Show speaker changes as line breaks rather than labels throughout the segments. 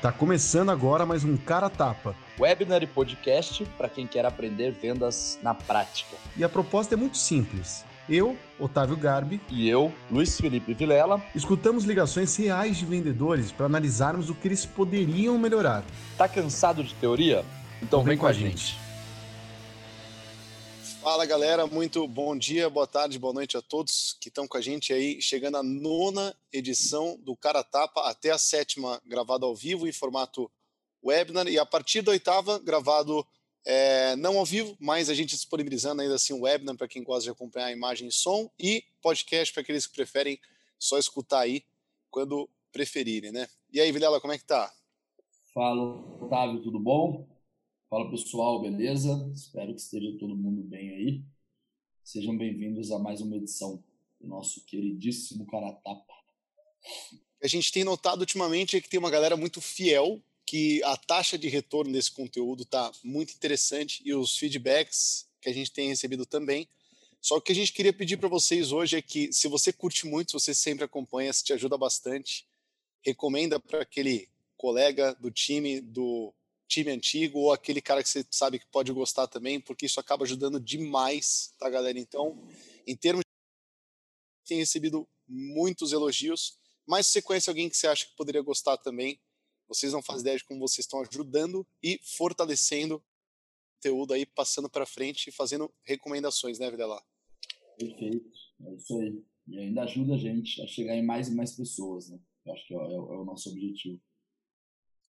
Tá começando agora mais um Cara Tapa.
Webinar e podcast para quem quer aprender vendas na prática.
E a proposta é muito simples. Eu, Otávio Garbi,
E eu, Luiz Felipe Vilela,
escutamos ligações reais de vendedores para analisarmos o que eles poderiam melhorar.
tá cansado de teoria? Então vem, com a gente.
Fala galera, muito bom dia, boa tarde, boa noite a todos que estão com a gente aí, chegando à nona edição do Cara Tapa, até a sétima gravado ao vivo em formato webinar e a partir da oitava gravado é, não ao vivo, mas a gente disponibilizando ainda assim o webinar para quem gosta de acompanhar a imagem e som e podcast para aqueles que preferem só escutar aí quando preferirem, né? E aí, Vilela, como é que tá?
Fala, Otávio, tudo bom? Fala pessoal, beleza? Espero que esteja todo mundo bem aí. Sejam bem-vindos a mais uma edição do nosso queridíssimo Caratapa.
a gente tem notado ultimamente é que tem uma galera muito fiel, que a taxa de retorno desse conteúdo está muito interessante e os feedbacks que a gente tem recebido também. Só que o que a gente queria pedir para vocês hoje é que, se você curte muito, se você sempre acompanha, se te ajuda bastante, recomenda para aquele colega do time, do time antigo, ou aquele cara que você sabe que pode gostar também, porque isso acaba ajudando demais, tá, galera? Então, em termos de tem recebido muitos elogios, mas se você conhece alguém que você acha que poderia gostar também, vocês não fazem ideia de como vocês estão ajudando e fortalecendo o conteúdo aí, passando para frente e fazendo recomendações, né, Videla?
Perfeito, é isso aí. E ainda ajuda a gente a chegar em mais e mais pessoas, né? Eu acho que é, é o é o nosso objetivo.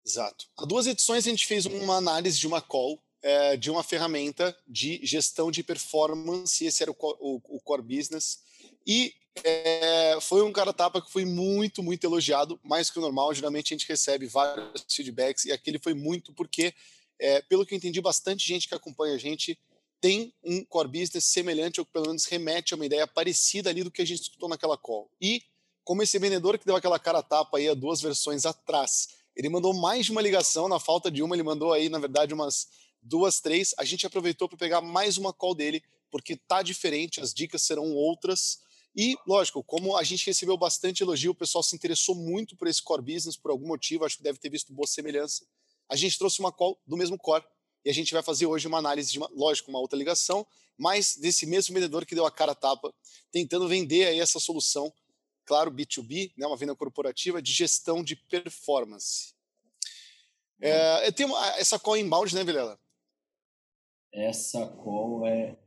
Exato. Há duas edições a gente fez uma análise de uma call, é, de uma ferramenta de gestão de performance, esse era o, co- o- o core business, e é, foi um cara tapa que foi muito, muito elogiado, mais que o normal, geralmente a gente recebe vários feedbacks, e aquele foi muito porque, é, pelo que eu entendi, bastante gente que acompanha a gente tem um core business semelhante, ou pelo menos remete a uma ideia parecida ali do que a gente escutou naquela call. E, como esse vendedor que deu aquela cara tapa aí há duas versões atrás, ele mandou mais de uma ligação, na falta de uma, ele mandou aí, na verdade, umas duas, três. A gente aproveitou para pegar mais uma call dele, porque tá diferente, as dicas serão outras. E, lógico, como a gente recebeu bastante elogio, o pessoal se interessou muito por esse core business, por algum motivo, acho que deve ter visto boa semelhança. A gente trouxe uma call do mesmo core e a gente vai fazer hoje uma análise de, uma, lógico, uma outra ligação, mas desse mesmo vendedor que deu a cara a tapa, tentando vender aí essa solução claro, B2B, né, uma venda corporativa de gestão de performance. É, eu tenho essa call inbound, né, Vilela?
Essa call é.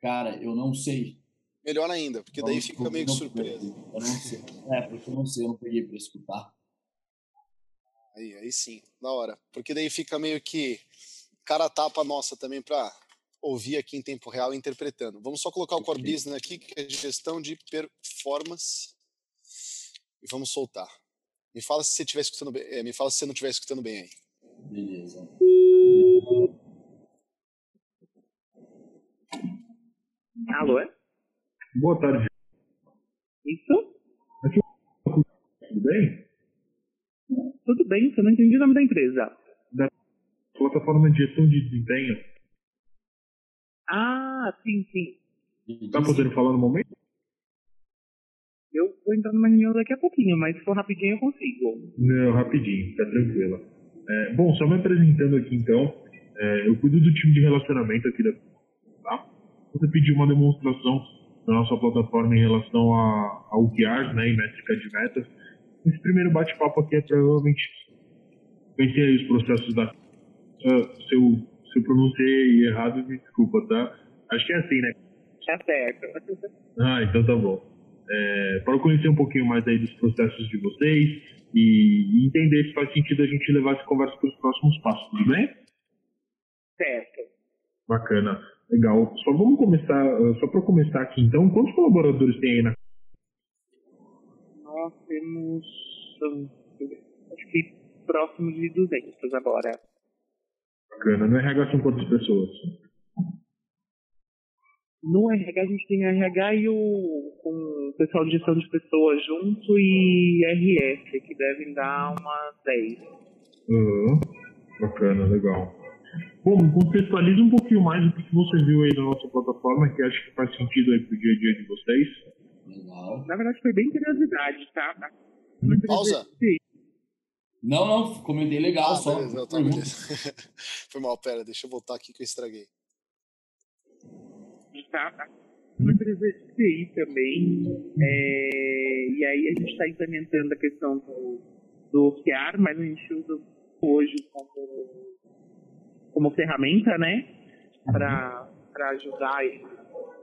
Cara, eu não sei.
Melhor ainda, porque daí
Vamos
fica meio que surpresa.
Eu não sei. É, porque eu não sei, eu não peguei para escutar.
Aí, aí sim, na hora. Porque daí fica meio que cara tapa nossa também para ouvir aqui em tempo real interpretando. Vamos só colocar o core business aqui, que é gestão de performance. E vamos soltar. Me fala se você estiver escutando bem. é, me fala se você não estiver escutando bem aí.
Beleza.
Alô? é?
Boa tarde,
Isso?
tudo bem?
Tudo bem, só não entendi o nome da empresa.
Plataforma de gestão de desempenho.
Ah, sim, sim.
Tá podendo falar no momento?
Eu vou entrar numa reunião daqui a pouquinho, mas se for rapidinho eu consigo.
Não, rapidinho, fica tranquila. É, bom, só me apresentando aqui então. É, eu cuido do time de relacionamento aqui da. Tá? Você pediu uma demonstração da nossa plataforma em relação a, a OKRs, né, e métrica de metas. Esse primeiro bate-papo aqui é provavelmente conhecer aí os processos da. Ah, se, eu, se eu pronunciei errado, me desculpa, tá? Acho que é assim, né?
Tá certo.
Ah, então tá bom. É, para eu conhecer um pouquinho mais aí dos processos de vocês e, e entender se faz sentido a gente levar essa conversa para os próximos passos, tudo bem?
Certo.
Bacana, legal. Só vamos começar, ah, só para começar aqui então, quantos colaboradores tem aí na
Nós temos. Acho que próximo de 200 agora.
bacana? No RH são quantas pessoas?
No RH a gente tem RH e o, com o pessoal de gestão de pessoas junto e RS, que devem dar umas 10.
Aham, bacana, legal. Bom, contextualiza um pouquinho mais o que você viu aí na nossa plataforma, que acho que faz sentido aí pro dia a dia de vocês.
Legal.
Na verdade foi bem curiosidade, tá? Uma
Pausa.
Não, não, comentei legal
Ah,
só.
beleza, tá,
Pergunta.
beleza. Foi mal, pera, deixa eu voltar aqui que eu estraguei.
Tá, tá. Uma empresa de TI também. é, e aí a gente está implementando a questão do, do OKR, mas a gente usa hoje como, como ferramenta, né? Para ajudar esses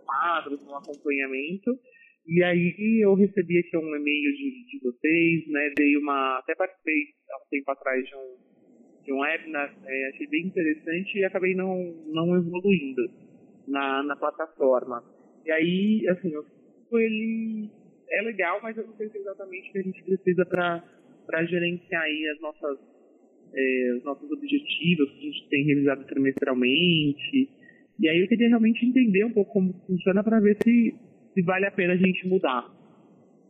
quadros no acompanhamento. E aí eu recebi aqui um e-mail de, de vocês, né? Dei uma. Até participei há um tempo atrás de um, de um webinar, é, achei bem interessante e acabei não, não evoluindo na, na plataforma. E aí, assim, o ele é legal, mas eu não sei se é exatamente o que a gente precisa para gerenciar aí as nossas, é, os nossos objetivos que a gente tem revisado trimestralmente. E aí eu queria realmente entender um pouco como funciona para ver se, se vale a pena a gente mudar.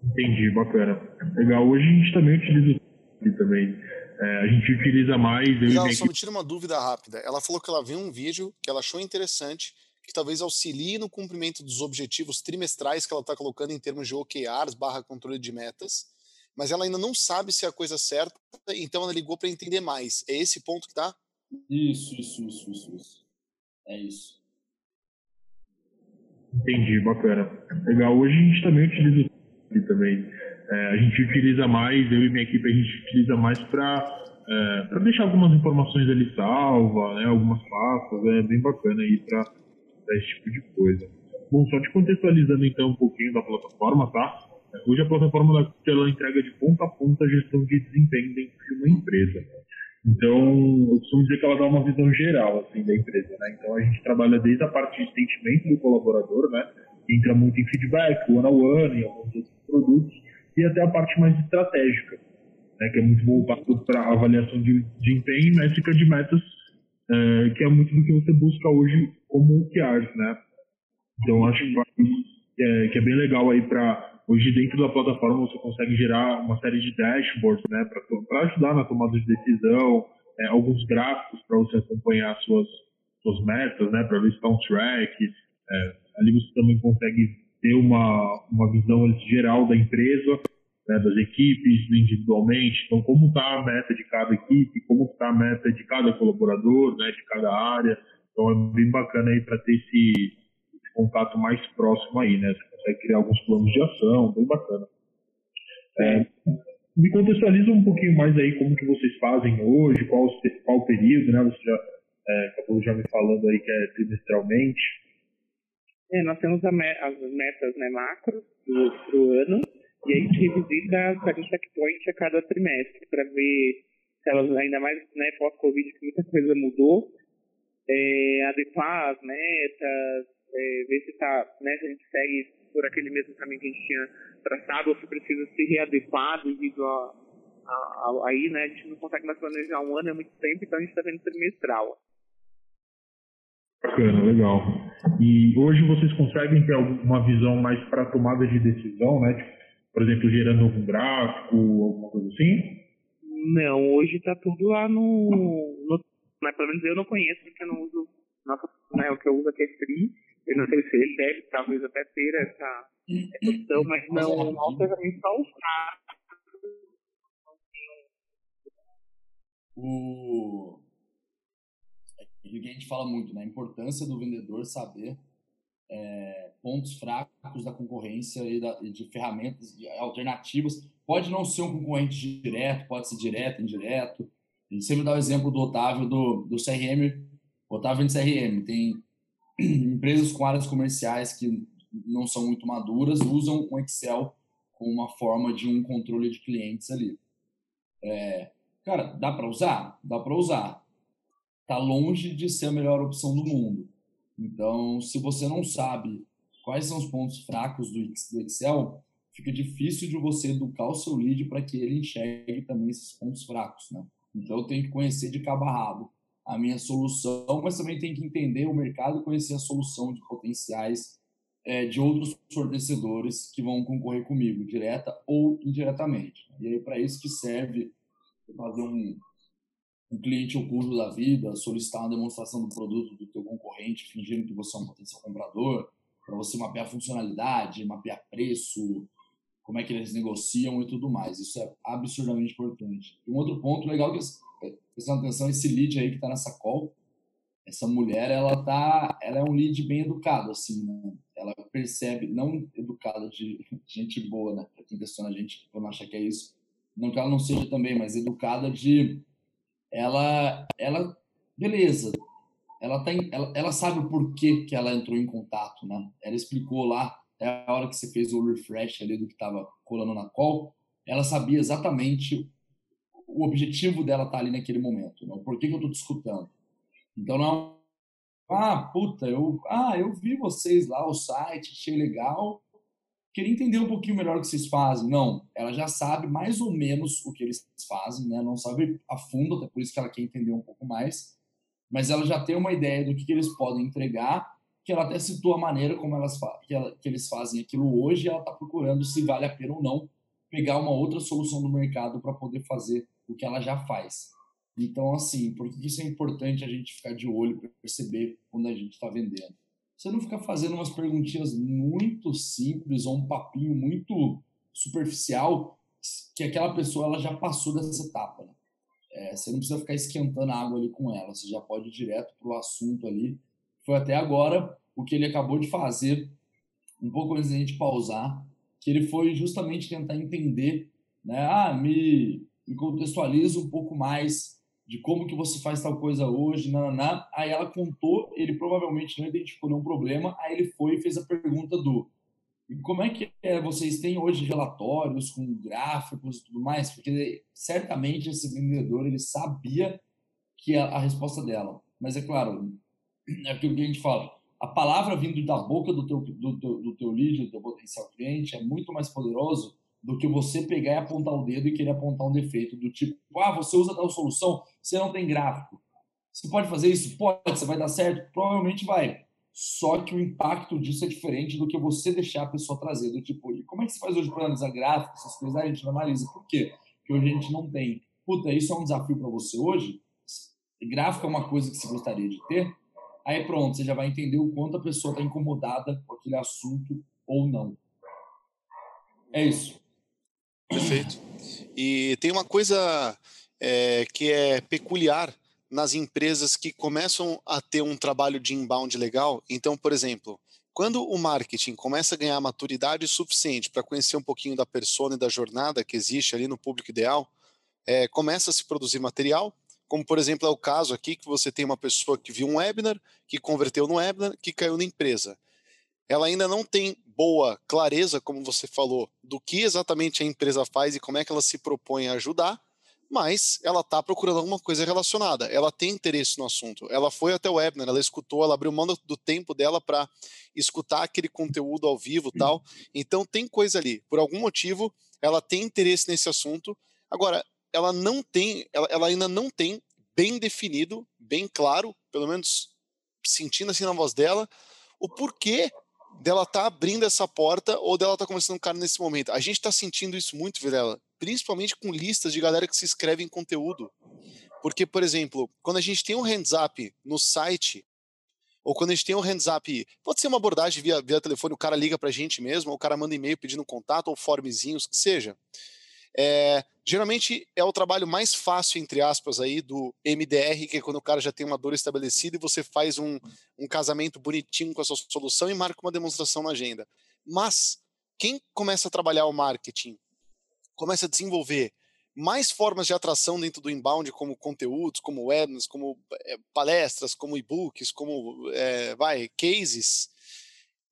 Entendi, bacana. Legal. Hoje a gente também utiliza o também. É, a gente utiliza mais. Eu e
Não, só me tira uma dúvida rápida. Ela falou que ela viu um vídeo que ela achou interessante, que talvez auxilie no cumprimento dos objetivos trimestrais que ela está colocando em termos de OKRs barra controle de metas, mas ela ainda não sabe se é a coisa certa, então ela ligou para entender mais. É esse ponto que tá?
Isso, isso, isso, isso, isso. É isso.
Entendi, bacana. Legal. Hoje a gente também utiliza também. É, a gente utiliza mais, eu e minha equipe, a gente utiliza mais para é, para deixar algumas informações ali salva, né, algumas pastas, é bem bacana aí para esse tipo de coisa. Bom, só te contextualizando então um pouquinho da plataforma, tá? É, Hoje a plataforma ela entrega de ponta a ponta a gestão de desempenho dentro de uma empresa. Então, eu costumo dizer que ela dá uma visão geral assim da empresa, né? Então a gente trabalha desde a parte de sentimento do colaborador, né? Entra muito em feedback, one on one, em alguns outros produtos, e até a parte mais estratégica, né? Que é muito voltado para avaliação de desempenho e métrica de metas, eh, que é muito do que você busca hoje como OKRs, né? Então acho que, é, que é bem legal aí para hoje dentro da plataforma você consegue gerar uma série de dashboards, né, para ajudar na tomada de decisão, é, alguns gráficos para você acompanhar suas suas metas, né, para listar um track. É, ali você também consegue ter uma uma visão geral da empresa, né, das equipes individualmente. Então como está a meta de cada equipe, como está a meta de cada colaborador, né, de cada área. Então é bem bacana aí para ter esse esse contato mais próximo aí, né? Você consegue criar alguns planos de ação, bem bacana. É, me contextualiza um pouquinho mais aí como que vocês fazem hoje, qual, qual período, né? Você já é, acabou já me falando aí que é trimestralmente.
É, nós temos a me- as metas né, macros do ano e a gente revisita cada checkpoint a cada trimestre para ver se elas, ainda mais né, pós-Covid, que muita coisa mudou, é, adequar as metas, é, ver se, tá, né, se a gente segue por aquele mesmo caminho que a gente tinha traçado ou se precisa se readequar devido a, a, a- aí, né, a gente não consegue mais planejar um ano, é muito tempo, então a gente está vendo trimestral.
Bacana, legal. E hoje vocês conseguem ter alguma visão mais para tomada de decisão, né? Tipo, por exemplo, gerando algum gráfico, alguma coisa assim?
Não, hoje tá tudo lá no, no mas pelo menos eu não conheço porque eu não uso nossa, né, o que eu uso aqui é free. Eu não sei se ele deve talvez até ter essa, essa opção, mas não, não ferramenta só usar.
O... É o que a gente fala muito, né? A importância do vendedor saber é, pontos fracos da concorrência e, da, e de ferramentas e alternativas. Pode não ser um concorrente direto, pode ser direto, indireto. Gente sempre dá o exemplo do Otávio do, do CRM. Otávio de CRM tem empresas com áreas comerciais que não são muito maduras, usam o Excel como uma forma de um controle de clientes ali. É, cara, dá para usar? Dá para usar. Tá longe de ser a melhor opção do mundo. Então, se você não sabe quais são os pontos fracos do Excel, fica difícil de você educar o seu lead para que ele enxergue também esses pontos fracos, né? Então, eu tenho que conhecer de cabo a rabo a minha solução, mas também tenho que entender o mercado e conhecer a solução de potenciais é, de outros fornecedores que vão concorrer comigo, direta ou indiretamente. E aí, para isso que serve fazer um, um cliente oculto da vida, solicitar uma demonstração do produto do teu concorrente, fingindo que você é um potencial comprador, para você mapear funcionalidade, mapear preço, como é que eles negociam e tudo mais. Isso é absurdamente importante. E um outro ponto legal que prestando atenção esse lead aí que está nessa call, essa mulher ela tá, ela é um lead bem educado assim, né? Ela percebe, não educada de gente boa, né? Para quem questiona a gente, não acha que é isso, não que ela não seja também, mas educada de ela, ela, beleza, ela tem, ela, ela sabe o porquê que ela entrou em contato, né? Ela explicou lá até a hora que você fez o refresh ali do que estava colando na call, ela sabia exatamente o objetivo dela estar tá ali naquele momento, né? por que, que eu estou discutindo. Então não ah, puta, eu, ah, eu vi vocês lá, o site, achei legal, queria entender um pouquinho melhor o que vocês fazem. Não, ela já sabe mais ou menos o que eles fazem, né? Não sabe a fundo, até por isso que ela quer entender um pouco mais, mas ela já tem uma ideia do que, que eles podem entregar que ela até citou a maneira como elas que, ela, que eles fazem aquilo hoje, e ela está procurando se vale a pena ou não pegar uma outra solução do mercado para poder fazer o que ela já faz. Então, assim, por que isso é importante a gente ficar de olho para perceber quando a gente está vendendo? Você não fica fazendo umas perguntinhas muito simples ou um papinho muito superficial que aquela pessoa ela já passou dessa etapa. Né? É, você não precisa ficar esquentando a água ali com ela, você já pode ir direto para o assunto ali foi até agora o que ele acabou de fazer, um pouco antes da gente pausar, que ele foi justamente tentar entender, né? Ah, me, me contextualiza um pouco mais de como que você faz tal coisa hoje, nananá. Aí ela contou, ele provavelmente não identificou nenhum problema, aí ele foi e fez a pergunta do como é que é, vocês têm hoje relatórios com gráficos e tudo mais? Porque certamente esse vendedor ele sabia que a, a resposta dela. Mas é claro, é aquilo que a gente fala. A palavra vindo da boca do teu, do, teu, do teu lead, do teu potencial cliente, é muito mais poderoso do que você pegar e apontar o dedo e querer apontar um defeito, do tipo, ah, você usa tal solução, você não tem gráfico. Você pode fazer isso? Pode, você vai dar certo? Provavelmente vai. Só que o impacto disso é diferente do que você deixar a pessoa trazer. Do tipo, e como é que você faz hoje para analisar gráfico, essas coisas? a gente não analisa. Por quê? Porque hoje a gente não tem. Puta, isso é um desafio para você hoje? Gráfico é uma coisa que você gostaria de ter? Aí pronto, você já vai entender o quanto a pessoa está incomodada com aquele assunto ou não. É isso.
Perfeito. E tem uma coisa é, que é peculiar nas empresas que começam a ter um trabalho de inbound legal. Então, por exemplo, quando o marketing começa a ganhar maturidade suficiente para conhecer um pouquinho da persona e da jornada que existe ali no público ideal, é, começa a se produzir material, como por exemplo é o caso aqui que você tem uma pessoa que viu um webinar, que converteu no webinar, que caiu na empresa. Ela ainda não tem boa clareza, como você falou, do que exatamente a empresa faz e como é que ela se propõe a ajudar, mas ela está procurando alguma coisa relacionada. Ela tem interesse no assunto. Ela foi até o webinar, ela escutou, ela abriu mão do tempo dela para escutar aquele conteúdo ao vivo, tal. Então tem coisa ali. Por algum motivo, ela tem interesse nesse assunto. Agora, ela não tem, ela, ela ainda não tem bem definido, bem claro, pelo menos sentindo assim na voz dela, o porquê dela tá abrindo essa porta ou dela tá começando um cara nesse momento. A gente tá sentindo isso muito, Vilela, principalmente com listas de galera que se inscreve em conteúdo. Porque, por exemplo, quando a gente tem um hands up no site, ou quando a gente tem um hands up, pode ser uma abordagem via, via telefone, o cara liga pra gente mesmo, ou o cara manda e-mail pedindo contato, ou formezinhos, que seja. É, geralmente é o trabalho mais fácil, entre aspas, aí do MDR, que é quando o cara já tem uma dor estabelecida e você faz um, um casamento bonitinho com a sua solução e marca uma demonstração na agenda. Mas quem começa a trabalhar o marketing, começa a desenvolver mais formas de atração dentro do inbound, como conteúdos, como webinars, como é, palestras, como e-books, como é, vai, cases.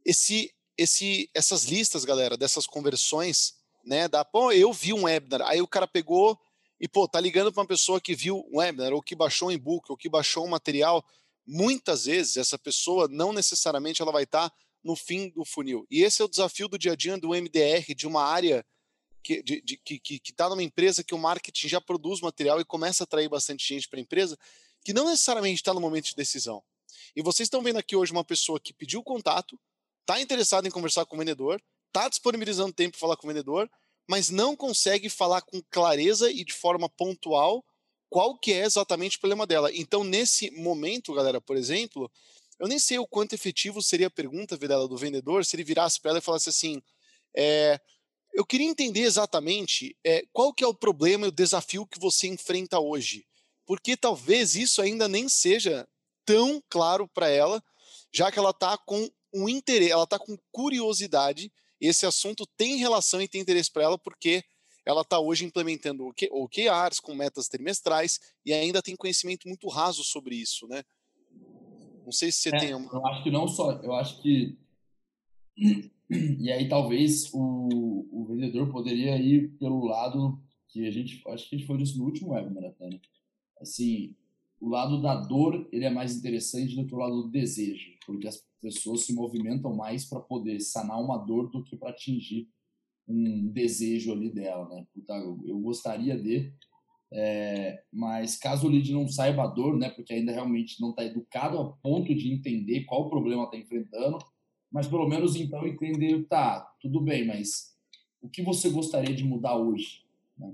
Esse, esse, essas listas, galera, dessas conversões né? Da, pô, eu vi um webinar. Aí o cara pegou e, pô, tá ligando para uma pessoa que viu um webinar, ou que baixou um e-book, ou que baixou um material. Muitas vezes essa pessoa não necessariamente ela vai estar tá no fim do funil. E esse é o desafio do dia a dia do MDR, de uma área que de, de, que está numa empresa que o marketing já produz material e começa a atrair bastante gente para a empresa, que não necessariamente está no momento de decisão. E vocês estão vendo aqui hoje uma pessoa que pediu contato, está interessada em conversar com o vendedor, está disponibilizando tempo para falar com o vendedor, mas não consegue falar com clareza e de forma pontual qual que é exatamente o problema dela. Então, nesse momento, galera, por exemplo, eu nem sei o quanto efetivo seria a pergunta dela do vendedor se ele virasse para ela e falasse assim: é, eu queria entender exatamente é, qual que é o problema e o desafio que você enfrenta hoje. Porque talvez isso ainda nem seja tão claro para ela, já que ela está com um interesse, ela está com curiosidade. Esse assunto tem relação e tem interesse para ela, porque ela está hoje implementando OKRs com metas trimestrais e ainda tem conhecimento muito raso sobre isso, né? Não sei se você
é,
tem uma...
Eu acho que não só, eu acho que e aí talvez o, o vendedor poderia ir pelo lado que a gente, acho que a gente foi disso no último webinar até, né? Assim, o lado da dor, ele é mais interessante do que o lado do desejo, porque as pessoas se movimentam mais para poder sanar uma dor do que para atingir um desejo ali dela, né? Eu, gostaria de, é, mas caso o lead não saiba a dor, né? Porque ainda realmente não está educado a ponto de entender qual o problema está enfrentando, mas pelo menos então entender, tá, tudo bem, mas o que você gostaria de mudar hoje? Né?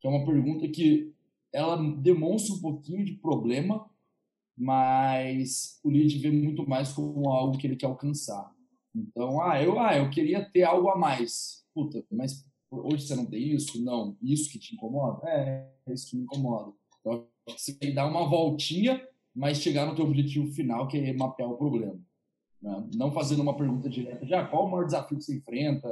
Que é uma pergunta que ela demonstra um pouquinho de problema, mas o lead vê muito mais como algo que ele quer alcançar. Então, ah, eu, ah, eu queria ter algo a mais. Puta, mas hoje você não tem isso? Não. Isso que te incomoda? É, é isso que me incomoda. Então, você tem que dar uma voltinha, mas chegar no teu objetivo final, que é mapear o problema. Né? Não fazendo uma pergunta direta de ah, qual o maior desafio que você enfrenta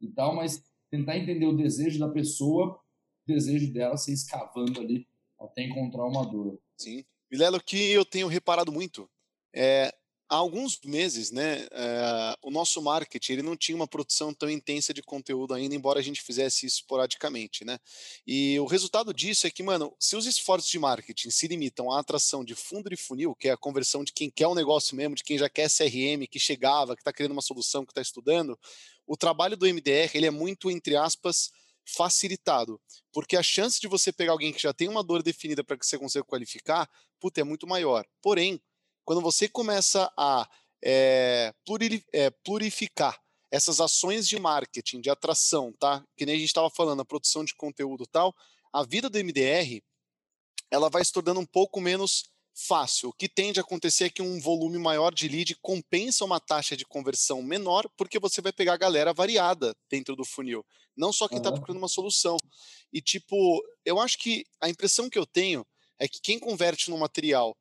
e tal, mas tentar entender o desejo da pessoa, desejo dela, se escavando ali até encontrar uma dor.
Sim. Vilela, o que eu tenho reparado muito é há alguns meses, né, é, o nosso marketing ele não tinha uma produção tão intensa de conteúdo ainda, embora a gente fizesse isso esporadicamente, né? E o resultado disso é que, mano, se os esforços de marketing se limitam à atração de fundo de funil, que é a conversão de quem quer um negócio mesmo, de quem já quer CRM, que chegava, que está querendo uma solução, que está estudando, o trabalho do MDR ele é muito, entre aspas, facilitado, porque a chance de você pegar alguém que já tem uma dor definida para que você consiga qualificar, puta, é muito maior. Porém, quando você começa a é, plurificar essas ações de marketing, de atração, tá? Que nem a gente estava falando, a produção de conteúdo tal, a vida do MDR ela vai se tornando um pouco menos fácil. O que tende a acontecer é que um volume maior de lead compensa uma taxa de conversão menor, porque você vai pegar a galera variada dentro do funil, não só quem está uhum. procurando uma solução. E, tipo, eu acho que a impressão que eu tenho é que quem converte no material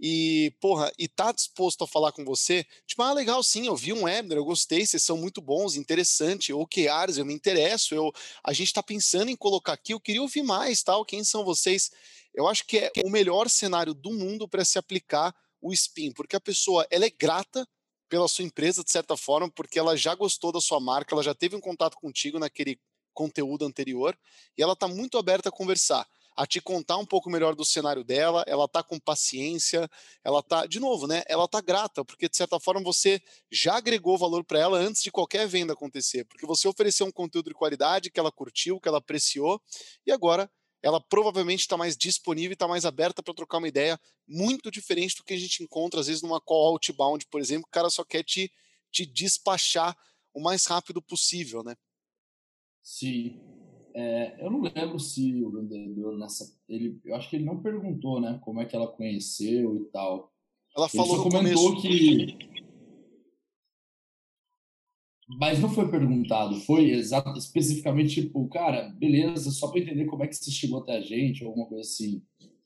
e, porra, e tá disposto a falar com você, tipo, ah, legal, sim, eu vi um webinar, eu gostei, vocês são muito bons, interessante, OKRs, eu me interesso, eu, a gente tá pensando em colocar aqui, eu queria ouvir mais, tal, quem são vocês? Eu acho que é o melhor cenário do mundo para se aplicar o spin, porque a pessoa, ela é grata pela sua empresa, de certa forma, porque ela já gostou da sua marca, ela já teve um contato contigo naquele conteúdo anterior, e ela tá muito aberta a conversar a te contar um pouco melhor do cenário dela, ela tá com paciência, ela tá, de novo, né? Ela tá grata, porque de certa forma você já agregou valor para ela antes de qualquer venda acontecer, porque você ofereceu um conteúdo de qualidade que ela curtiu, que ela apreciou, e agora ela provavelmente está mais disponível e está mais aberta para trocar uma ideia muito diferente do que a gente encontra, às vezes, numa call outbound, por exemplo, o cara só quer te, te despachar o mais rápido possível, né?
Sim, é, eu não lembro se o vendedor nessa. Ele, eu acho que ele não perguntou, né? Como é que ela conheceu e tal.
Ela falou
ele só comentou começo. que. Mas não foi perguntado, foi exato, especificamente tipo, cara, beleza, só para entender como é que você chegou até a gente, ou alguma coisa assim.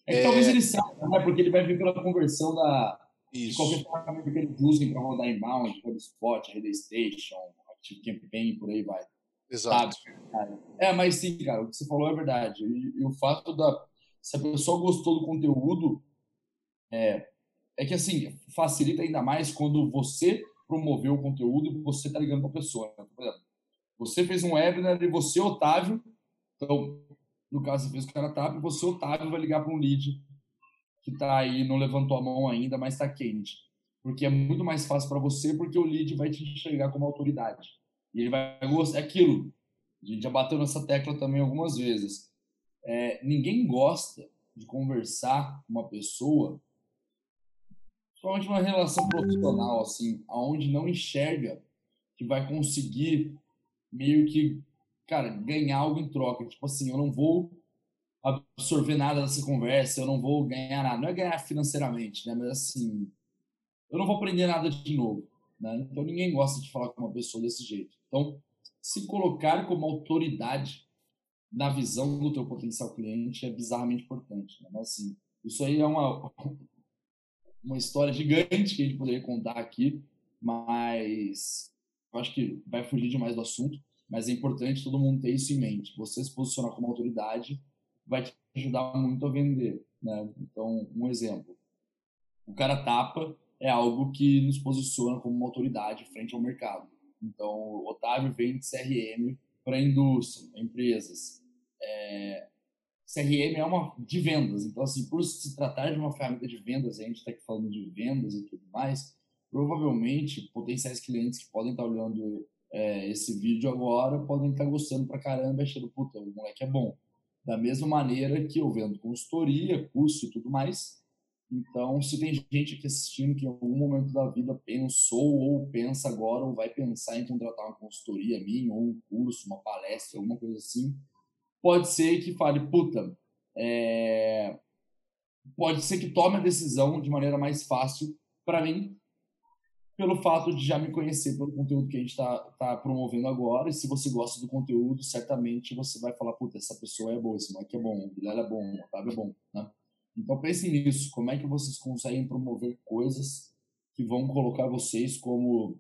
É que é... talvez ele saiba, né? Porque ele vai vir pela conversão da, Isso. de qualquer ferramenta que eles usem para rodar inbound, HubSpot, Relay Station, Active Campaign, por aí vai.
Exato.
Sabe? É, mas sim, cara, o que você falou é verdade. E, e, o fato da. Se a pessoa gostou do conteúdo, é, é que assim, facilita ainda mais quando você promoveu o conteúdo e você tá ligando para a pessoa. Né? Por exemplo, você fez um webinar e você, Otávio, então, no caso, você fez o cara Otávio, você, Otávio, vai ligar para um lead que está aí, não levantou a mão ainda, mas está quente. Porque é muito mais fácil para você, porque o lead vai te enxergar como autoridade. E ele vai gostar. É aquilo. A gente já bateu nessa tecla também algumas vezes. É, ninguém gosta de conversar com uma pessoa, principalmente uma relação profissional, assim, aonde não enxerga que vai conseguir meio que, cara, ganhar algo em troca. Tipo assim, eu não vou absorver nada dessa conversa, eu não vou ganhar nada. Não é ganhar financeiramente, né? Mas assim, eu não vou aprender nada de novo. Né? Então ninguém gosta de falar com uma pessoa desse jeito. Então, se colocar como autoridade na visão do teu potencial cliente é bizarramente importante. Né? Mas, assim, isso aí é uma, uma história gigante que a gente poderia contar aqui, mas eu acho que vai fugir demais do assunto, mas é importante todo mundo ter isso em mente. Você se posicionar como autoridade vai te ajudar muito a vender. Né? Então, um exemplo. O cara tapa é algo que nos posiciona como uma autoridade frente ao mercado. Então, o Otávio vende CRM para a indústria, empresas. É, CRM é uma de vendas. Então, assim, por se tratar de uma ferramenta de vendas, a gente está aqui falando de vendas e tudo mais, provavelmente potenciais clientes que podem estar tá olhando é, esse vídeo agora podem estar tá gostando pra caramba, achando, puta, o moleque é bom. Da mesma maneira que eu vendo consultoria, curso e tudo mais, então, se tem gente aqui assistindo que em algum momento da vida pensou ou pensa agora ou vai pensar em contratar uma consultoria minha, ou um curso, uma palestra, alguma coisa assim, pode ser que fale, puta, é... pode ser que tome a decisão de maneira mais fácil para mim, pelo fato de já me conhecer pelo conteúdo que a gente está tá promovendo agora. E se você gosta do conteúdo, certamente você vai falar, puta, essa pessoa é boa, esse moleque é bom, o Guilherme é bom, o Otávio é bom, né? Então pensem nisso, como é que vocês conseguem promover coisas que vão colocar vocês como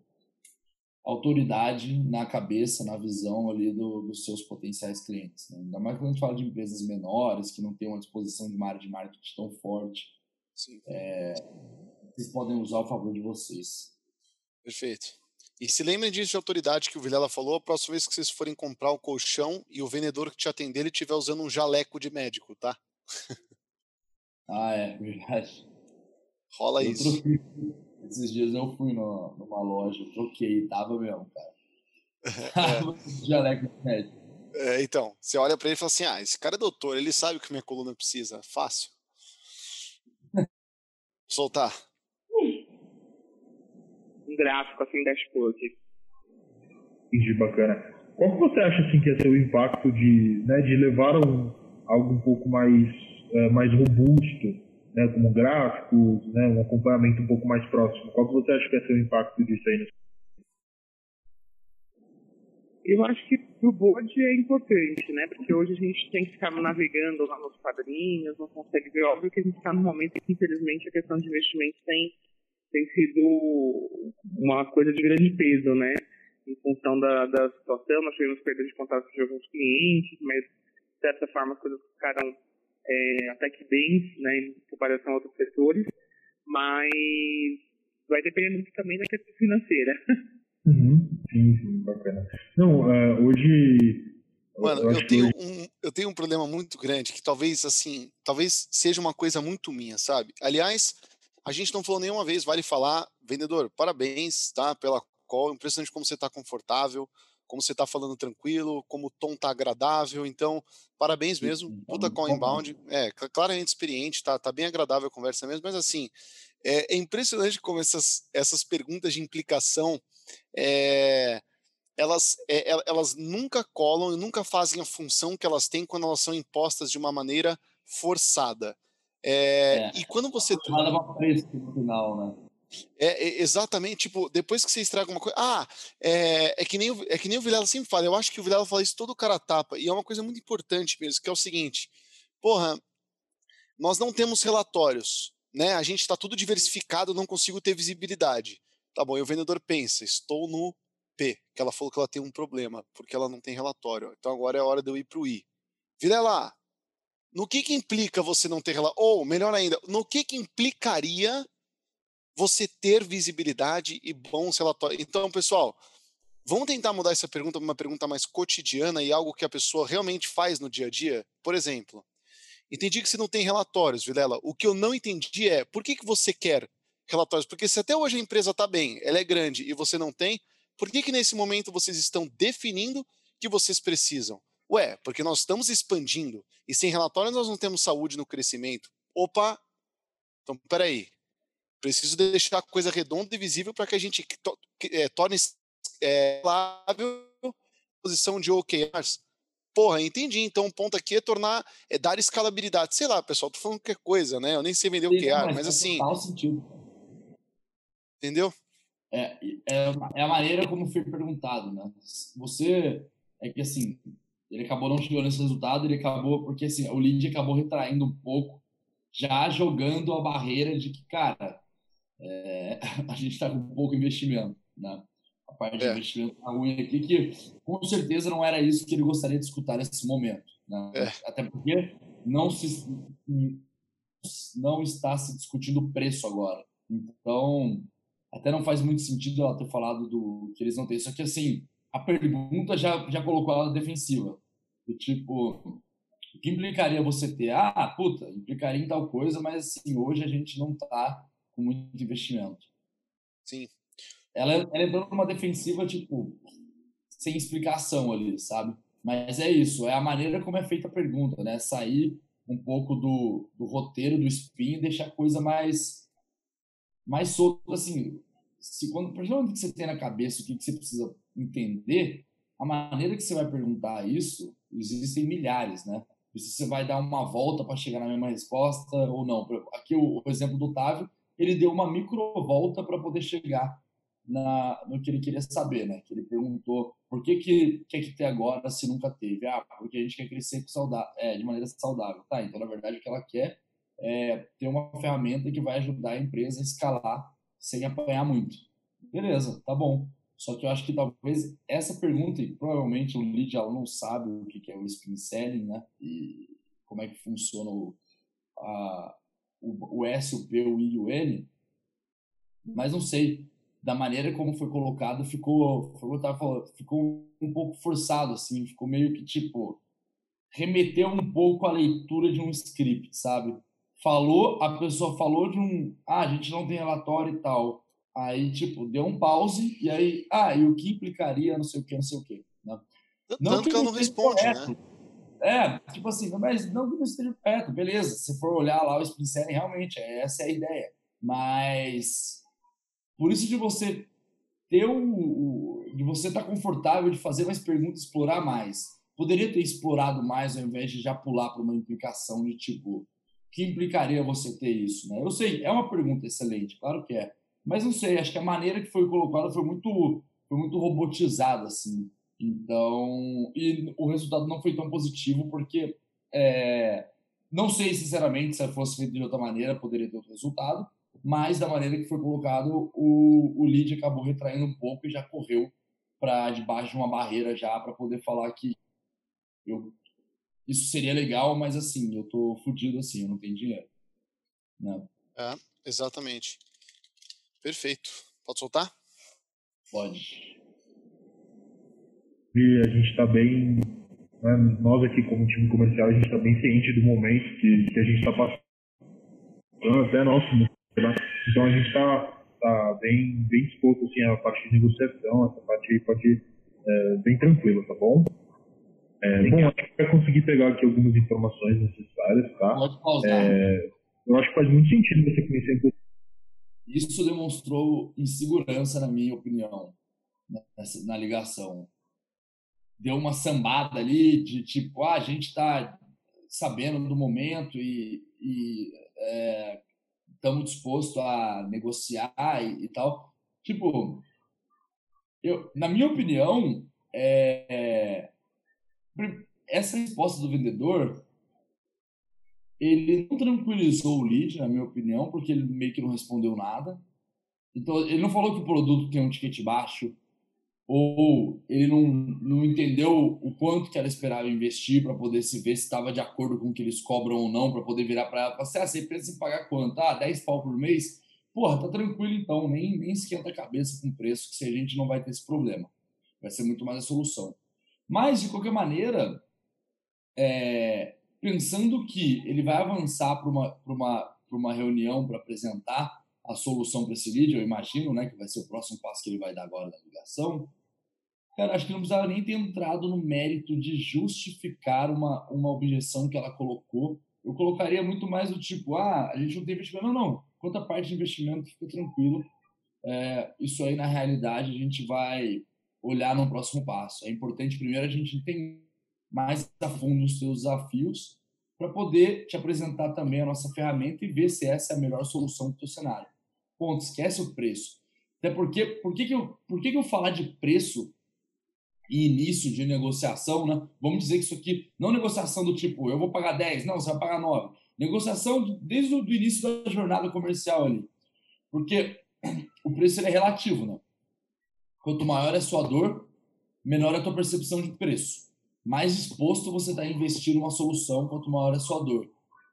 autoridade na cabeça, na visão ali do, dos seus potenciais clientes. Né? Ainda mais quando a gente fala de empresas menores, que não têm uma disposição de área de marketing tão forte. É, vocês podem usar ao favor de vocês.
Perfeito. E se lembrem disso de autoridade que o Vilela falou, a próxima vez que vocês forem comprar um colchão e o vendedor que te atender ele estiver usando um jaleco de médico, tá?
Ah, é, verdade.
Rola
eu
isso.
Troquei. Esses dias eu fui no, numa loja, troquei, tava mesmo, cara. Tava é. jaleco médico.
É, então, você olha para ele e fala assim: ah, esse cara é doutor, ele sabe o que minha coluna precisa. Fácil. Soltar.
Um gráfico assim dashboard.
Entendi, bacana. Qual que você acha assim, que ia ser o impacto de, né, de levar um, algo um pouco mais é, mais robusto, né, como gráficos, né, um acompanhamento um pouco mais próximo. Qual que você acha que é o impacto disso aí?
Eu acho que pro board é importante, né? Porque hoje a gente tem que ficar navegando lá nos quadrinhos, não consegue ver. Óbvio que a gente está num momento que, infelizmente, a questão de investimento tem, tem sido uma coisa de grande peso, né? Em função da, da situação, nós tivemos perda de contato com alguns clientes, mas, de certa forma, as coisas ficaram é, até que bem, né, em comparação a outros setores, mas vai depender muito também da questão financeira.
Uhum. Sim, sim, bacana. Não, uh, hoje.
Mano, eu, eu tenho, hoje... um, eu tenho um problema muito grande que talvez, assim, talvez seja uma coisa muito minha, sabe? Aliás, a gente não falou nenhuma vez, vale falar, vendedor, parabéns, tá? Pela call, impressionante como você está confortável como você está falando tranquilo, como o tom tá agradável. Então, parabéns mesmo. Puta call inbound. É, claramente experiente, tá, tá bem agradável a conversa mesmo, mas assim, é, é impressionante como essas, essas perguntas de implicação é, elas, é, elas nunca colam e nunca fazem a função que elas têm quando elas são impostas de uma maneira forçada. É, e quando você.
Nada no final, né?
É, é, exatamente, tipo, depois que você estraga uma coisa. Ah, é, é, que nem o, é que nem o Vilela sempre fala. Eu acho que o Vilela fala isso todo cara tapa. E é uma coisa muito importante mesmo, que é o seguinte: porra, nós não temos relatórios, né? A gente está tudo diversificado, não consigo ter visibilidade. Tá bom, e o vendedor pensa, estou no P, que ela falou que ela tem um problema, porque ela não tem relatório. Então agora é a hora de eu ir pro I. Vilela, no que que implica você não ter relatório? Ou, melhor ainda, no que que implicaria você ter visibilidade e bons relatórios. Então, pessoal, vamos tentar mudar essa pergunta para uma pergunta mais cotidiana e algo que a pessoa realmente faz no dia a dia? Por exemplo, entendi que você não tem relatórios, Vilela. O que eu não entendi é por que, que você quer relatórios? Porque se até hoje a empresa está bem, ela é grande e você não tem, por que, que nesse momento vocês estão definindo que vocês precisam? Ué, porque nós estamos expandindo e sem relatórios nós não temos saúde no crescimento. Opa! Então, peraí. Preciso deixar a coisa redonda e visível para que a gente to é, torne é, a posição de OKRs. Porra, entendi. Então o ponto aqui é tornar, é dar escalabilidade. Sei lá, pessoal, tô falando qualquer coisa, né? Eu nem sei vender Sim, OKR, mas, mas assim.
Total sentido.
Entendeu?
é, é, é a maneira como foi perguntado, né? Você é que assim ele acabou não chegando nesse resultado, ele acabou porque assim o lead acabou retraindo um pouco, já jogando a barreira de que cara é, a gente está com pouco investimento, né? A parte de é. investimento tá ruim aqui que com certeza não era isso que ele gostaria de escutar nesse momento, né? É. Até porque não se não está se discutindo o preço agora. Então, até não faz muito sentido ela ter falado do que eles não têm. Só que, assim, a pergunta já, já colocou ela defensiva. Do tipo, o que implicaria você ter? Ah, puta, implicaria em tal coisa, mas, assim, hoje a gente não está com muito investimento.
Sim.
Ela, ela entrou numa defensiva, tipo, sem explicação ali, sabe? Mas é isso, é a maneira como é feita a pergunta, né? Sair um pouco do, do roteiro do spin deixar a coisa mais mais solta, assim, se quando, principalmente que você tem na cabeça o que, que você precisa entender, a maneira que você vai perguntar isso, existem milhares, né? E se você vai dar uma volta para chegar na mesma resposta ou não. Aqui o, o exemplo do Otávio, ele deu uma micro volta para poder chegar na, no que ele queria saber, né? Que ele perguntou por que, que quer que ter agora se nunca teve? Ah, porque a gente quer crescer saudável, é, de maneira saudável. Tá, então na verdade o que ela quer é ter uma ferramenta que vai ajudar a empresa a escalar sem apanhar muito. Beleza, tá bom. Só que eu acho que talvez essa pergunta, e provavelmente o lead ela não sabe o que é o spin selling, né? E como é que funciona o, a, o, o S, o P, o I e o N, mas não sei da maneira como foi colocado, ficou, foi falando, ficou um pouco forçado, assim, ficou meio que tipo remeteu um pouco à leitura de um script, sabe? Falou, a pessoa falou de um, ah, a gente não tem relatório e tal. Aí, tipo, deu um pause e aí, ah, e o que implicaria, não sei o que, não sei o que. Né?
Não que ela não responde, né? correto. né?
É, tipo assim, mas não que não esteja perto, beleza. Se for olhar lá o Spin realmente, essa é a ideia. Mas por isso de você ter o, de você estar tá confortável de fazer mais perguntas, explorar mais. Poderia ter explorado mais ao invés de já pular para uma implicação de tipo, que implicaria você ter isso, né? Eu sei, é uma pergunta excelente, claro que é. Mas não sei, acho que a maneira que foi colocada foi muito foi muito robotizada assim. Então, e o resultado não foi tão positivo porque é, não sei sinceramente se fosse feito de outra maneira poderia ter outro resultado, mas da maneira que foi colocado, o, o lead acabou retraindo um pouco e já correu para debaixo de uma barreira já para poder falar que eu, isso seria legal, mas assim, eu tô fudido assim, eu não tenho dinheiro. Não.
É, exatamente. Perfeito. Pode soltar?
Pode.
E a gente está bem, né, nós aqui como time comercial, a gente está bem ciente do momento que, que a gente está passando. Até nosso né? Então a gente está tá bem, bem disposto assim, a parte de negociação, essa parte aí pode ir é, bem tranquila, tá bom? É, bom, acho que vai conseguir pegar aqui algumas informações necessárias, tá?
Pode pausar.
É, eu acho que faz muito sentido você conhecer um.
Isso demonstrou insegurança, na minha opinião, na ligação. Deu uma sambada ali de tipo, ah, a gente está sabendo do momento e, é, estamos dispostos a negociar e, e, tal. Tipo, eu, na minha opinião, é, é, essa resposta do vendedor ele não tranquilizou o lead, na minha opinião, porque ele meio que não respondeu nada. Então, ele não falou que o produto tem um ticket baixo, ou ele não, não entendeu o quanto que ela esperava investir para poder se ver se estava de acordo com o que eles cobram ou não, para poder virar para ela e falar assim, ah, você pensa pagar quanto? Ah, 10 pau por mês? Porra, tá tranquilo então, nem, nem esquenta a cabeça com preço, que se a gente não vai ter esse problema. Vai ser muito mais a solução. Mas, de qualquer maneira, é, pensando que ele vai avançar para uma, uma, uma reunião para apresentar a solução para esse lead, eu imagino, né, que vai ser o próximo passo que ele vai dar agora da ligação, cara, acho que não precisava nem ter entrado no mérito de justificar uma, uma objeção que ela colocou. Eu colocaria muito mais o tipo, ah, a gente não tem investimento. Não, não. Quanto parte de investimento, fica tranquilo. É, isso aí, na realidade, a gente vai olhar no próximo passo. É importante, primeiro, a gente entender mais a fundo os seus desafios para poder te apresentar também a nossa ferramenta e ver se essa é a melhor solução para o teu cenário. Ponto, esquece o preço. Até porque, por que, que, eu, por que, que eu falar de preço e início de negociação, né? Vamos dizer que isso aqui, não negociação do tipo, eu vou pagar 10, não, você vai pagar 9. Negociação desde o início da jornada comercial ali. Porque o preço é relativo, né? Quanto maior é a sua dor, menor é a tua percepção de preço. Mais disposto você está a investir numa solução quanto maior é a sua dor.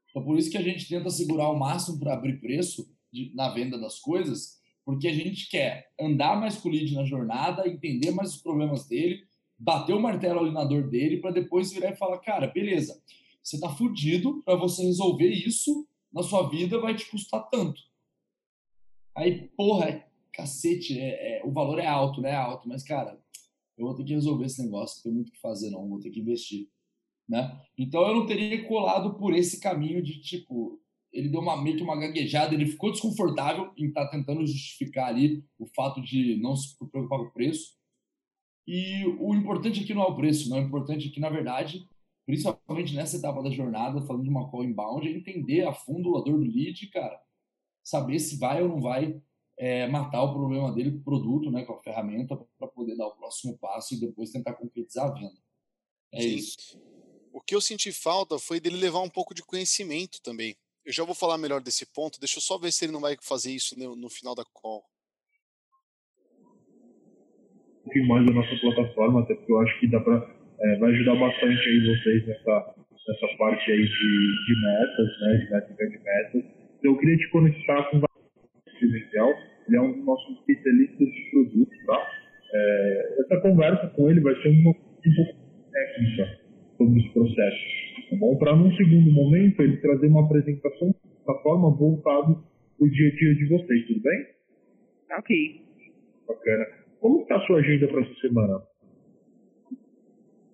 Então, por isso que a gente tenta segurar o máximo para abrir preço de, na venda das coisas, porque a gente quer andar mais com o lead na jornada, entender mais os problemas dele, bater o martelo ali na dor dele, para depois virar e falar: cara, beleza, você tá fudido, para você resolver isso na sua vida vai te custar tanto. Aí, porra, é, cacete, é, é, o valor é alto, né? É alto, mas, cara, eu vou ter que resolver esse negócio, não tem muito o que fazer, não, vou ter que investir. Né? Então eu não teria colado por esse caminho de tipo, ele deu uma, meio que uma gaguejada, ele ficou desconfortável em estar tá tentando justificar ali o fato de não se preocupar com o preço. E o importante aqui não é o preço, não. O importante aqui, na verdade, principalmente nessa etapa da jornada, falando de uma call inbound, é entender a fundo a dor do lead, cara. Saber se vai ou não vai é, matar o problema dele com o produto, né, com a ferramenta, para poder dar o próximo passo e depois tentar concretizar a venda. É Sim. isso.
O que eu senti falta foi dele levar um pouco de conhecimento também eu já vou falar melhor desse ponto, deixa eu só ver se ele não vai fazer isso no, no final da call.
Um pouquinho mais da nossa plataforma, até porque eu acho que dá pra, é, vai ajudar bastante aí vocês nessa, nessa parte aí de, de metas, né, de métrica de metas. Eu queria te conectar com o Residencial, ele é um dos nossos especialistas de produtos, tá? É, essa conversa com ele vai ser um pouco técnica sobre os processos tá bom? Para num segundo momento ele trazer uma apresentação da forma voltada para o dia a dia de vocês, tudo bem?
Ok.
Bacana. Como está a sua agenda para essa semana?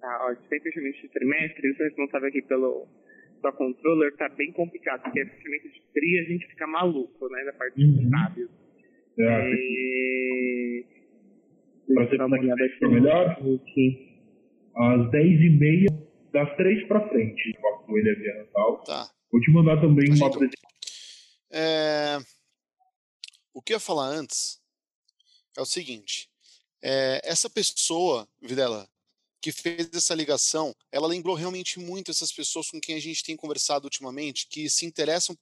Tá, ó, sem fechamento de trimestre, eu sou responsável aqui pelo sua controller, tá bem complicado, porque é fechamento de tri a gente fica maluco, né, da parte uhum. de sábios. É,
é... Para ser uma olhada aqui melhor, às 10h30 das três para frente, com ele é Natal.
Tá.
Vou te mandar também uma apresentação.
É... O que eu ia falar antes é o seguinte: é, essa pessoa, Videla, que fez essa ligação, ela lembrou realmente muito essas pessoas com quem a gente tem conversado ultimamente, que se interessam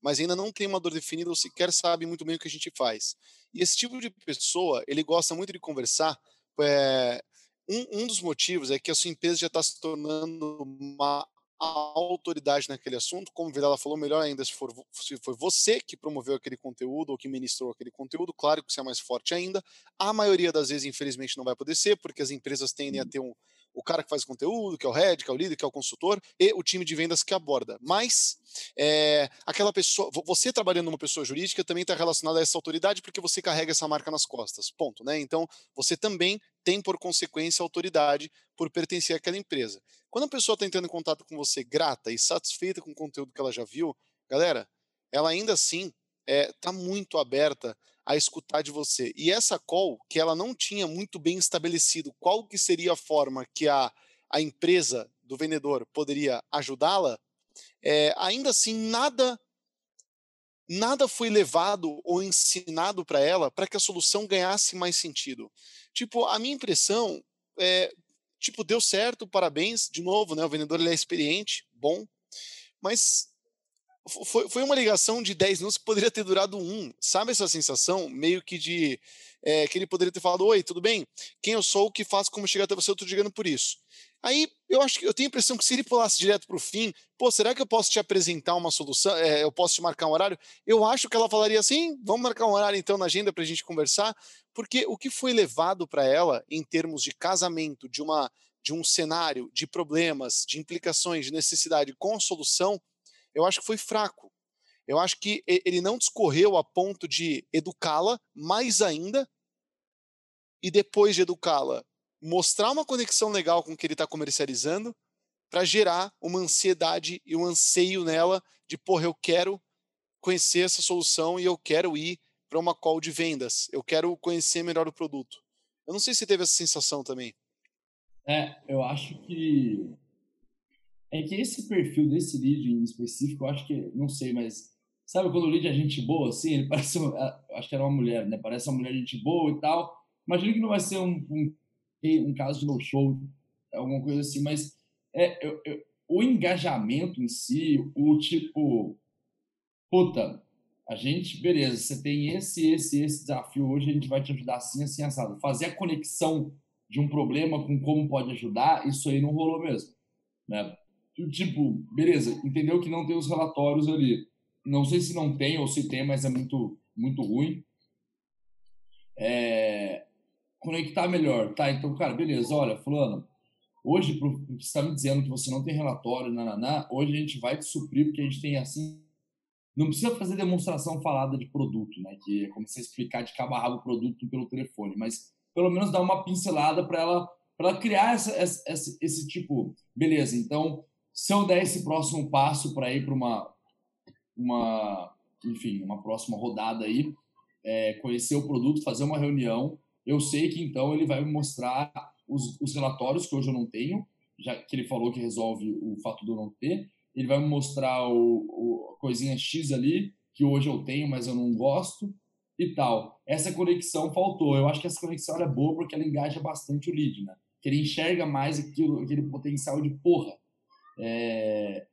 mas ainda não tem uma dor definida ou sequer sabe muito bem o que a gente faz. E esse tipo de pessoa, ele gosta muito de conversar é, um, um dos motivos é que a sua empresa já está se tornando uma autoridade naquele assunto, como Vidala falou, melhor ainda se for se foi você que promoveu aquele conteúdo ou que ministrou aquele conteúdo, claro que você é mais forte ainda. A maioria das vezes, infelizmente, não vai poder ser, porque as empresas tendem a ter um, o cara que faz conteúdo, que é o head, que é o líder, que é o consultor, e o time de vendas que aborda. Mas é, aquela pessoa, você trabalhando numa pessoa jurídica também está relacionado a essa autoridade porque você carrega essa marca nas costas. Ponto, né? Então você também tem por consequência autoridade por pertencer àquela empresa. Quando a pessoa está entrando em contato com você grata e satisfeita com o conteúdo que ela já viu, galera, ela ainda assim está é, muito aberta a escutar de você. E essa call, que ela não tinha muito bem estabelecido qual que seria a forma que a, a empresa do vendedor poderia ajudá-la, é, ainda assim nada nada foi levado ou ensinado para ela para que a solução ganhasse mais sentido. Tipo, a minha impressão é, tipo, deu certo, parabéns, de novo, né? O vendedor ele é experiente, bom, mas foi, foi uma ligação de 10 minutos que poderia ter durado um. Sabe essa sensação meio que de é, que ele poderia ter falado: Oi, tudo bem? Quem eu sou, o que faço, como chegar até você, eu tô ligando por isso. Aí eu acho que eu tenho a impressão que se ele pulasse direto para o fim, pô, será que eu posso te apresentar uma solução? É, eu posso te marcar um horário? Eu acho que ela falaria assim: vamos marcar um horário então na agenda para a gente conversar, porque o que foi levado para ela em termos de casamento, de uma de um cenário, de problemas, de implicações, de necessidade com a solução, eu acho que foi fraco. Eu acho que ele não discorreu a ponto de educá-la mais ainda e depois de educá-la, mostrar uma conexão legal com o que ele está comercializando para gerar uma ansiedade e um anseio nela de, porra, eu quero conhecer essa solução e eu quero ir para uma call de vendas. Eu quero conhecer melhor o produto. Eu não sei se teve essa sensação também.
É, eu acho que é que esse perfil desse lead em específico, eu acho que, não sei, mas Sabe quando o lead é gente boa, assim? Ele parece. Acho que era uma mulher, né? Parece uma mulher gente boa e tal. Imagina que não vai ser um, um, um caso de no-show, alguma coisa assim, mas é, eu, eu, o engajamento em si, o tipo. Puta, a gente, beleza, você tem esse, esse, esse desafio hoje, a gente vai te ajudar assim, assim, assado. Fazer a conexão de um problema com como pode ajudar, isso aí não rolou mesmo. Né? Tipo, beleza, entendeu que não tem os relatórios ali. Não sei se não tem ou se tem, mas é muito, muito ruim. É... Conectar melhor. Tá, então, cara, beleza, olha, fulano, hoje, você está me dizendo que você não tem relatório, nananá, hoje a gente vai te suprir porque a gente tem assim não precisa fazer demonstração falada de produto, né? Que é como você explicar de cabo a rabo o produto pelo telefone, mas pelo menos dar uma pincelada para ela, para criar essa, essa, esse, esse tipo, beleza? Então, se eu der esse próximo passo para ir para uma, uma, enfim, uma próxima rodada aí, é, conhecer o produto, fazer uma reunião, eu sei que então ele vai me mostrar os, os relatórios que hoje eu não tenho, já que ele falou que resolve o fato de eu não ter, ele vai me mostrar o, o coisinha X ali, que hoje eu tenho, mas eu não gosto, e tal. Essa conexão faltou. Eu acho que essa conexão é boa porque ela engaja bastante o lead, né? Que ele enxerga mais aquilo, aquele potencial de porra. É...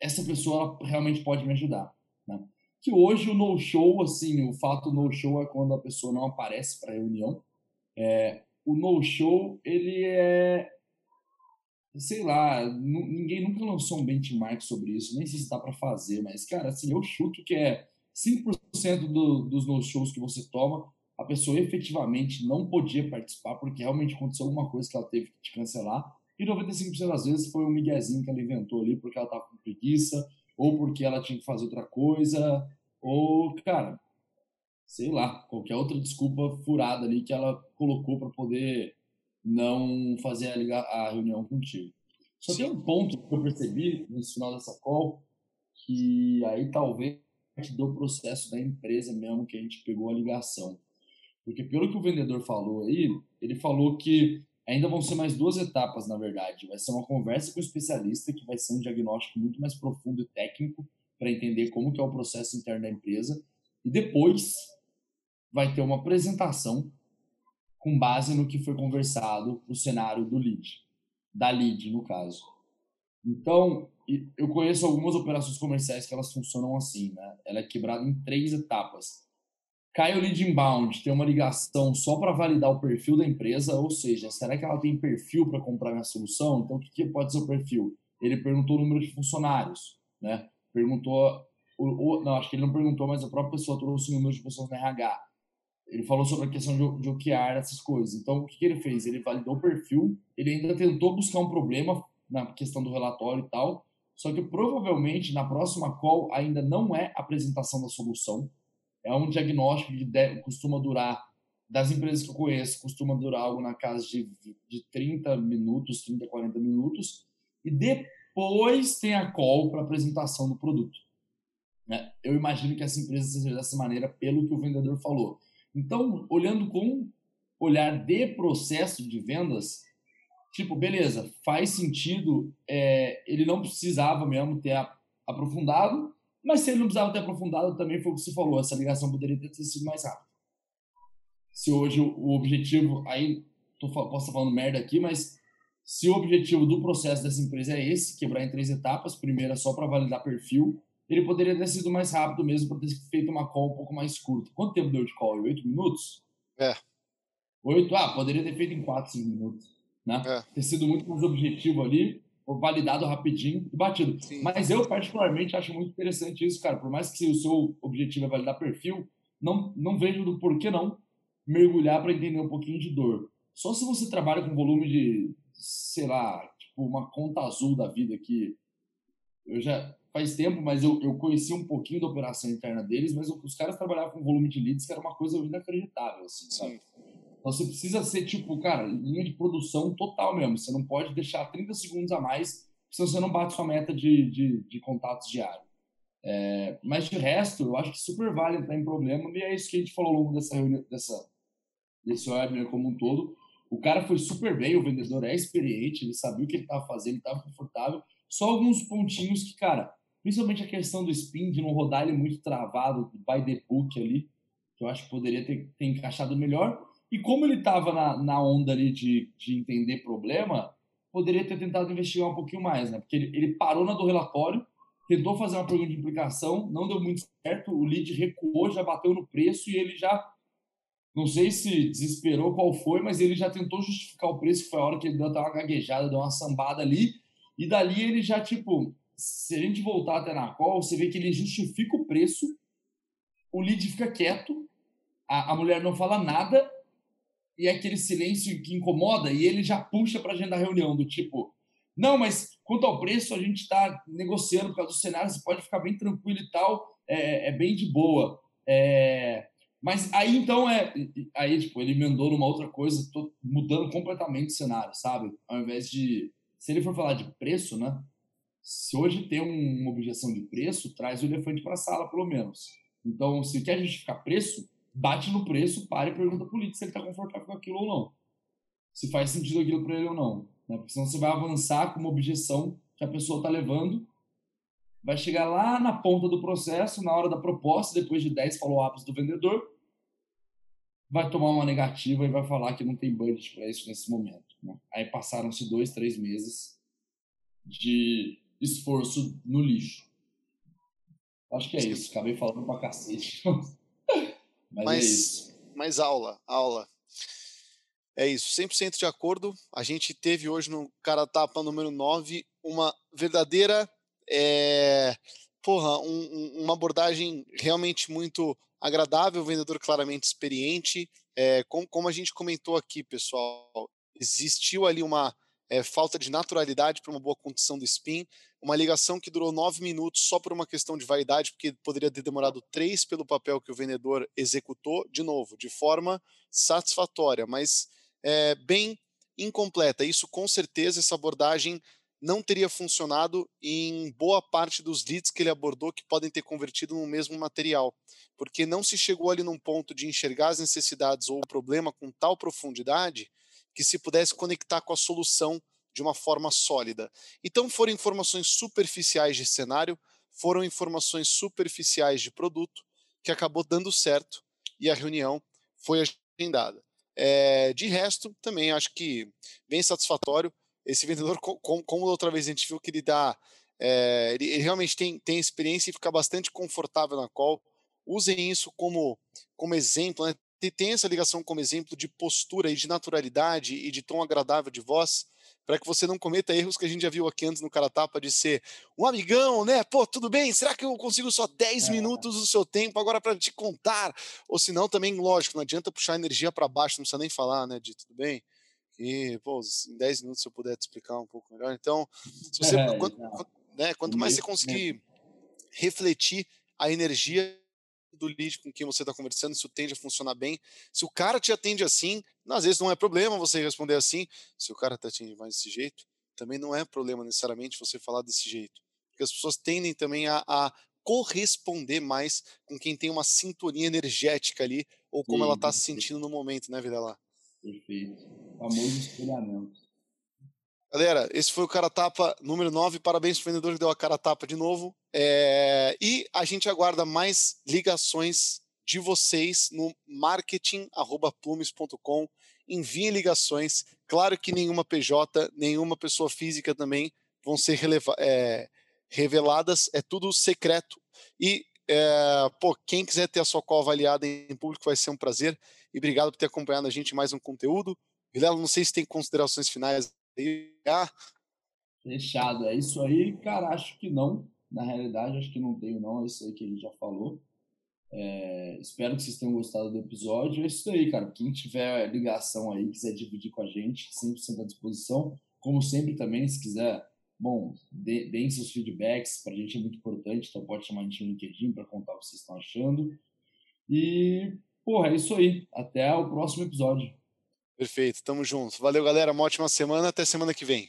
Essa pessoa realmente pode me ajudar. Né? Que hoje o no-show, assim, o fato no-show é quando a pessoa não aparece para reunião. É... O no-show, ele é sei lá, ninguém nunca lançou um benchmark sobre isso, nem sei se dá para fazer, mas, cara, assim, eu chuto que é 5% do, dos no-shows que você toma, a pessoa efetivamente não podia participar porque realmente aconteceu alguma coisa que ela teve que te cancelar, e 95% das vezes foi um miguezinho que ela inventou ali porque ela tava com preguiça, ou porque ela tinha que fazer outra coisa, ou, cara, sei lá, qualquer outra desculpa furada ali que ela colocou para poder não fazer a, a reunião contigo. Só tem um ponto que eu percebi no final dessa call, que aí talvez do processo da empresa mesmo que a gente pegou a ligação. Porque pelo que o vendedor falou aí, ele falou que ainda vão ser mais duas etapas, na verdade. Vai ser uma conversa com o especialista, que vai ser um diagnóstico muito mais profundo e técnico para entender como que é o processo interno da empresa. E depois vai ter uma apresentação com base no que foi conversado no cenário do lead, da lead, no caso. Então, eu conheço algumas operações comerciais que elas funcionam assim, né? Ela é quebrada em três etapas. Cai o lead inbound, tem uma ligação só para validar o perfil da empresa, ou seja, será que ela tem perfil para comprar minha solução? Então, o que, pode ser o perfil? Ele perguntou o número de funcionários, né? Perguntou, não, acho que ele não perguntou, mas a própria pessoa trouxe o número de pessoas no RH ele falou sobre a questão de, de essas coisas. Então, o que, que ele fez? Ele validou o perfil, ele ainda tentou buscar um problema na questão do relatório e tal, só que provavelmente na próxima call ainda não é a apresentação da solução, é um diagnóstico que costuma durar, das empresas que eu conheço, costuma durar algo na casa de, de 30 minutos, 30, 40 minutos, e depois tem a call para apresentação do produto. Né? Eu imagino que essa empresa seja dessa maneira, pelo que o vendedor falou. Então, olhando com olhar de processo de vendas, tipo, beleza, faz sentido, é, ele não precisava mesmo ter aprofundado, mas se ele não precisava ter aprofundado, também foi o que você falou, essa ligação poderia ter sido mais rápida. Se hoje o objetivo, aí tô, posso estar falando merda aqui, mas se o objetivo do processo dessa empresa é esse, quebrar em três etapas, primeira só para validar perfil, ele poderia ter sido mais rápido mesmo para ter feito uma call um pouco mais curta. Quanto tempo deu de call? Oito minutos?
É.
Oito? Ah, poderia ter feito em quatro, cinco minutos. Né? É. Ter sido muito mais objetivo ali, validado rapidinho e batido. Sim. Mas eu, particularmente, acho muito interessante isso, cara. Por mais que o seu objetivo é validar perfil, não, não vejo do porquê não mergulhar para entender um pouquinho de dor. Só se você trabalha com volume de, sei lá, tipo uma conta azul da vida que eu já faz tempo, mas eu, eu conheci um pouquinho da operação interna deles, mas os caras trabalhavam com volume de leads que era uma coisa inacreditável, assim, sabe? Então você precisa ser, tipo, cara, linha de produção total mesmo. Você não pode deixar 30 segundos a mais, senão você não bate sua meta de, de, de contatos diários. É, mas de resto, eu acho que super vale entrar em problema, e é isso que a gente falou ao longo dessa reunião, dessa, desse webinar como um todo. O cara foi super bem, o vendedor é experiente, ele sabia o que ele estava fazendo, estava confortável. Só alguns pontinhos que, cara, principalmente a questão do spin, de não rodar ele muito travado, by the book ali, que eu acho que poderia ter, ter encaixado melhor. E como ele estava na, na onda ali de, de entender problema, poderia ter tentado investigar um pouquinho mais, né? Porque ele, ele parou na do relatório, tentou fazer uma pergunta de implicação, não deu muito certo, o lead recuou, já bateu no preço e ele já não sei se desesperou qual foi, mas ele já tentou justificar o preço, foi a hora que ele deu uma gaguejada, deu uma sambada ali, e dali ele já, tipo, se a gente voltar até na call, você vê que ele justifica o preço, o lead fica quieto, a, a mulher não fala nada, e é aquele silêncio que incomoda, e ele já puxa para a agenda da reunião, do tipo, não, mas quanto ao preço, a gente está negociando por causa do cenário, você pode ficar bem tranquilo e tal, é, é bem de boa. É, mas aí então é. Aí, tipo, ele emendou numa outra coisa, tô mudando completamente o cenário, sabe? Ao invés de. Se ele for falar de preço, né? Se hoje tem uma objeção de preço, traz o elefante para a sala, pelo menos. Então, se quer justificar preço, bate no preço, pare e pergunta para o se ele está confortável com aquilo ou não. Se faz sentido aquilo para ele ou não. Né? Porque senão você vai avançar com uma objeção que a pessoa está levando vai chegar lá na ponta do processo, na hora da proposta, depois de 10 follow-ups do vendedor, vai tomar uma negativa e vai falar que não tem budget para isso nesse momento. Né? Aí passaram-se dois, três meses de esforço no lixo. Acho que é isso. Acabei falando pra cacete.
mas, mas, é isso. Mas aula, aula. É isso, 100% de acordo. A gente teve hoje no Cara Tapa número 9 uma verdadeira é, porra, um, uma abordagem realmente muito agradável, vendedor claramente experiente. É, como, como, a gente comentou aqui, pessoal, existiu ali uma é, falta de naturalidade para uma boa condição do spin, uma ligação que durou nove minutos só por uma questão de vaidade, porque poderia ter demorado três pelo papel que o vendedor executou, de novo, de forma satisfatória, mas é, bem incompleta. Isso com certeza, essa abordagem não teria funcionado em boa parte dos leads que ele abordou que podem ter convertido no mesmo material, porque não se chegou ali num ponto de enxergar as necessidades ou o problema com tal profundidade que se pudesse conectar com a solução de uma forma sólida. Então foram informações superficiais de cenário, foram informações superficiais de produto que acabou dando certo e a reunião foi agendada. É, de resto, também acho que bem satisfatório esse vendedor, como, como outra vez a gente viu que ele dá, é, ele, ele, realmente tem, tem experiência e fica bastante confortável na call. Usem isso como, como exemplo, né? Tem essa ligação como exemplo de postura e de naturalidade e de tom agradável de voz, para que você não cometa erros que a gente já viu aqui antes no cara tapa de ser um amigão, né? Pô, tudo bem? Será que eu consigo só 10 é. minutos do seu tempo agora para te contar? Ou se não, também, lógico, não adianta puxar energia para baixo, não precisa nem falar, né, de tudo bem? E, pô, em 10 minutos se eu puder te explicar um pouco melhor. Então, você, é, quanto, né, quanto mais você conseguir refletir a energia do lead com quem você está conversando, isso tende a funcionar bem. Se o cara te atende assim, às vezes não é problema você responder assim. Se o cara te atende mais desse jeito, também não é problema necessariamente você falar desse jeito. Porque as pessoas tendem também a, a corresponder mais com quem tem uma sintonia energética ali, ou como sim, ela está se sentindo no momento, né, Vida lá?
Perfeito. Famoso espelhamento.
Galera, esse foi o Cara Tapa número 9. Parabéns pro vendedor que deu a cara tapa de novo. É... E a gente aguarda mais ligações de vocês no marketing.plumes.com. Enviem ligações. Claro que nenhuma PJ, nenhuma pessoa física também vão ser releva... é... reveladas. É tudo secreto. E, é... pô, quem quiser ter a sua call avaliada em público vai ser um prazer. E obrigado por ter acompanhado a gente mais um conteúdo. Vilela, não sei se tem considerações finais.
Fechado. É isso aí, cara. Acho que não. Na realidade, acho que não tenho, não. É isso aí que gente já falou. É, espero que vocês tenham gostado do episódio. É isso aí, cara. Quem tiver ligação aí, quiser dividir com a gente, 100% à disposição. Como sempre também, se quiser, bom, deem seus feedbacks. Para a gente é muito importante, então pode chamar a gente no LinkedIn para contar o que vocês estão achando. E Porra, é isso aí. Até o próximo episódio.
Perfeito, tamo junto. Valeu, galera. Uma ótima semana. Até semana que vem.